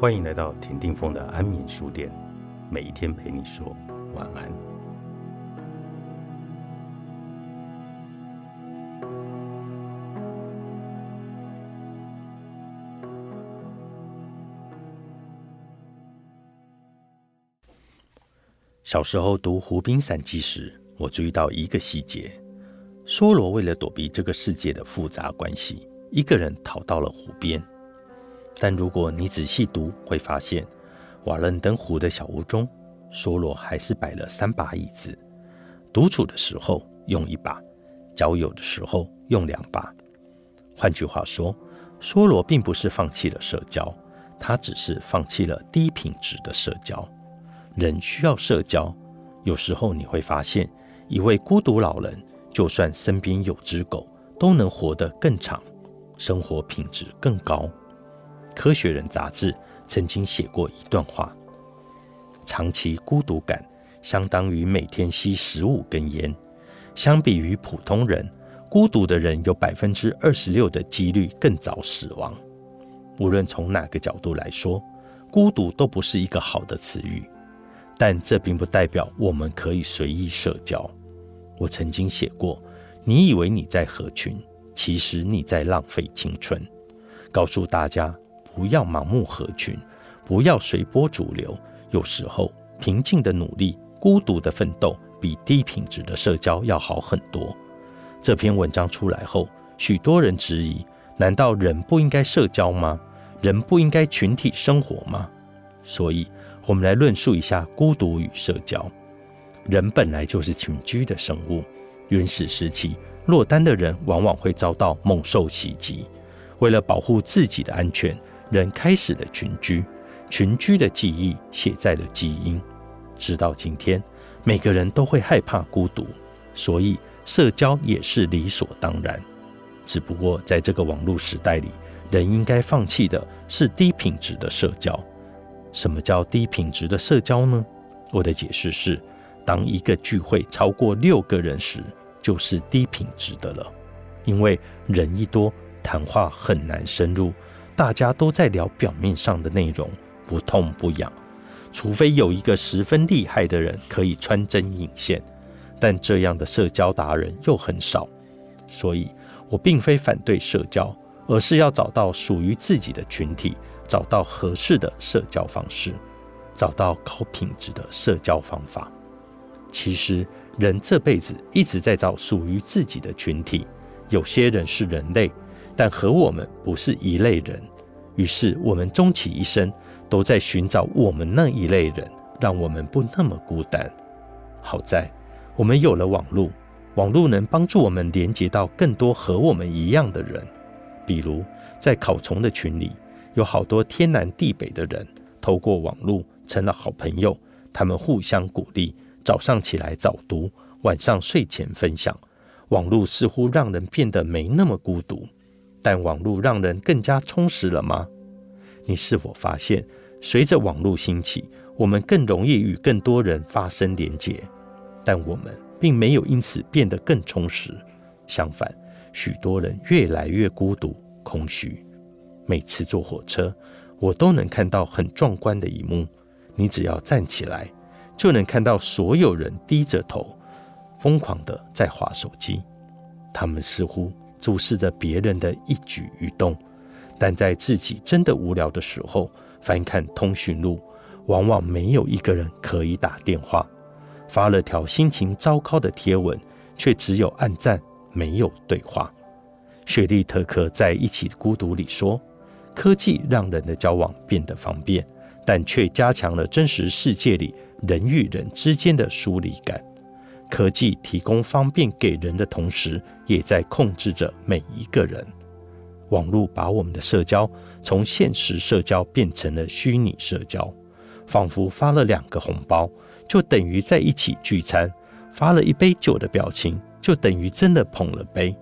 欢迎来到田定峰的安眠书店，每一天陪你说晚安。小时候读《湖滨散记》时，我注意到一个细节：梭罗为了躲避这个世界的复杂关系，一个人逃到了湖边。但如果你仔细读，会发现瓦伦登湖的小屋中，梭罗还是摆了三把椅子。独处的时候用一把，交友的时候用两把。换句话说，梭罗并不是放弃了社交，他只是放弃了低品质的社交。人需要社交，有时候你会发现，一位孤独老人，就算身边有只狗，都能活得更长，生活品质更高。科学人杂志曾经写过一段话：长期孤独感相当于每天吸十五根烟。相比于普通人，孤独的人有百分之二十六的几率更早死亡。无论从哪个角度来说，孤独都不是一个好的词语。但这并不代表我们可以随意社交。我曾经写过：你以为你在合群，其实你在浪费青春。告诉大家。不要盲目合群，不要随波逐流。有时候，平静的努力、孤独的奋斗，比低品质的社交要好很多。这篇文章出来后，许多人质疑：难道人不应该社交吗？人不应该群体生活吗？所以，我们来论述一下孤独与社交。人本来就是群居的生物。原始时期，落单的人往往会遭到猛兽袭击，为了保护自己的安全。人开始了群居，群居的记忆写在了基因。直到今天，每个人都会害怕孤独，所以社交也是理所当然。只不过在这个网络时代里，人应该放弃的是低品质的社交。什么叫低品质的社交呢？我的解释是：当一个聚会超过六个人时，就是低品质的了。因为人一多，谈话很难深入。大家都在聊表面上的内容，不痛不痒，除非有一个十分厉害的人可以穿针引线，但这样的社交达人又很少。所以，我并非反对社交，而是要找到属于自己的群体，找到合适的社交方式，找到高品质的社交方法。其实，人这辈子一直在找属于自己的群体，有些人是人类。但和我们不是一类人，于是我们终其一生都在寻找我们那一类人，让我们不那么孤单。好在我们有了网络，网络能帮助我们连接到更多和我们一样的人。比如在考虫的群里，有好多天南地北的人，透过网络成了好朋友。他们互相鼓励，早上起来早读，晚上睡前分享。网络似乎让人变得没那么孤独。但网络让人更加充实了吗？你是否发现，随着网络兴起，我们更容易与更多人发生连结，但我们并没有因此变得更充实。相反，许多人越来越孤独、空虚。每次坐火车，我都能看到很壮观的一幕：你只要站起来，就能看到所有人低着头，疯狂的在划手机。他们似乎……注视着别人的一举一动，但在自己真的无聊的时候，翻看通讯录，往往没有一个人可以打电话。发了条心情糟糕的贴文，却只有暗赞，没有对话。雪莉特克在《一起孤独》里说：“科技让人的交往变得方便，但却加强了真实世界里人与人之间的疏离感。”科技提供方便给人的同时，也在控制着每一个人。网络把我们的社交从现实社交变成了虚拟社交，仿佛发了两个红包就等于在一起聚餐，发了一杯酒的表情就等于真的捧了杯，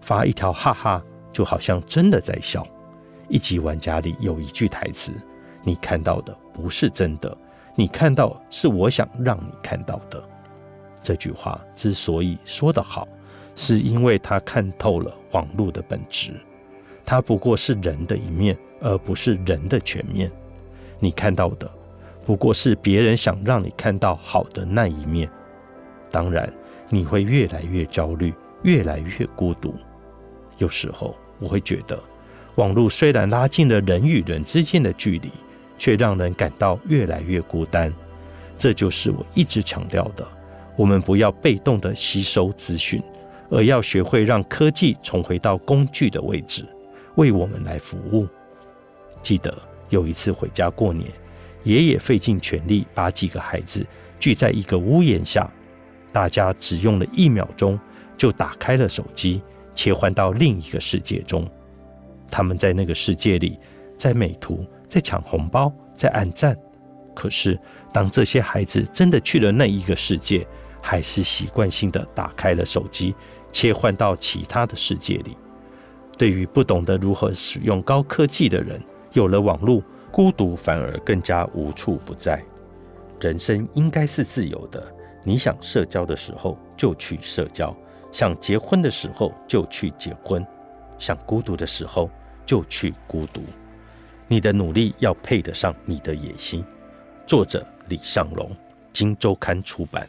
发一条哈哈就好像真的在笑。一级玩家里有一句台词：“你看到的不是真的，你看到是我想让你看到的。”这句话之所以说得好，是因为他看透了网络的本质，它不过是人的一面，而不是人的全面。你看到的不过是别人想让你看到好的那一面。当然，你会越来越焦虑，越来越孤独。有时候，我会觉得，网络虽然拉近了人与人之间的距离，却让人感到越来越孤单。这就是我一直强调的：我们不要被动的吸收资讯，而要学会让科技重回到工具的位置，为我们来服务。记得有一次回家过年，爷爷费尽全力把几个孩子聚在一个屋檐下。大家只用了一秒钟，就打开了手机，切换到另一个世界中。他们在那个世界里，在美图，在抢红包，在按赞。可是，当这些孩子真的去了那一个世界，还是习惯性的打开了手机，切换到其他的世界里。对于不懂得如何使用高科技的人，有了网络，孤独反而更加无处不在。人生应该是自由的。你想社交的时候就去社交，想结婚的时候就去结婚，想孤独的时候就去孤独。你的努力要配得上你的野心。作者李尚龙，《金周刊》出版。